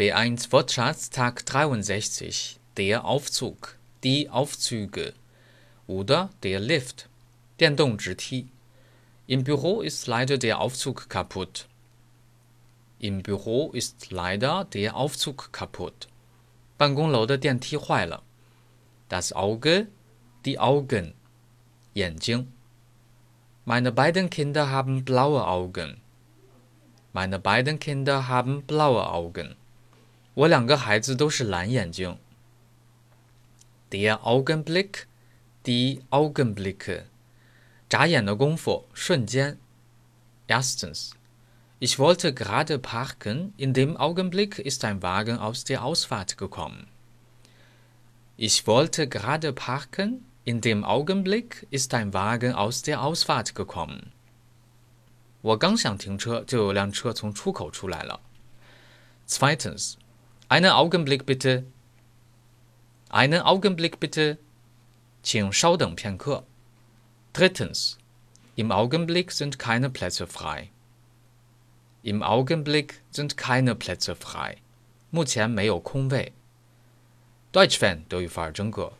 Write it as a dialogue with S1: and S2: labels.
S1: B1 Wortschatz Tag 63 Der Aufzug, die Aufzüge oder der Lift, 电动直梯. Im Büro ist leider der Aufzug kaputt. Im Büro ist leider der Aufzug kaputt. 办公楼的电梯坏了。Das Auge, die Augen, 眼睛。Meine beiden Kinder haben blaue Augen. Meine beiden Kinder haben blaue Augen. 我两个孩子都是蓝眼睛。Der Augenblick, die Augenblicke. 眨眼的功夫，瞬间。Erstens. Ich wollte gerade parken, in dem Augenblick ist ein Wagen aus der Ausfahrt gekommen. Ich wollte gerade parken, in dem Augenblick ist ein Wagen aus der Ausfahrt gekommen. 我刚想停车，就有辆车从出口出来了。Zweitens, einen Augenblick bitte. Einen Augenblick bitte. 请稍等片刻。Drittens, im Augenblick sind keine Plätze frei. Im Augenblick sind keine Plätze frei. 目前没有空位。Deutsch Fan 德语范儿真格。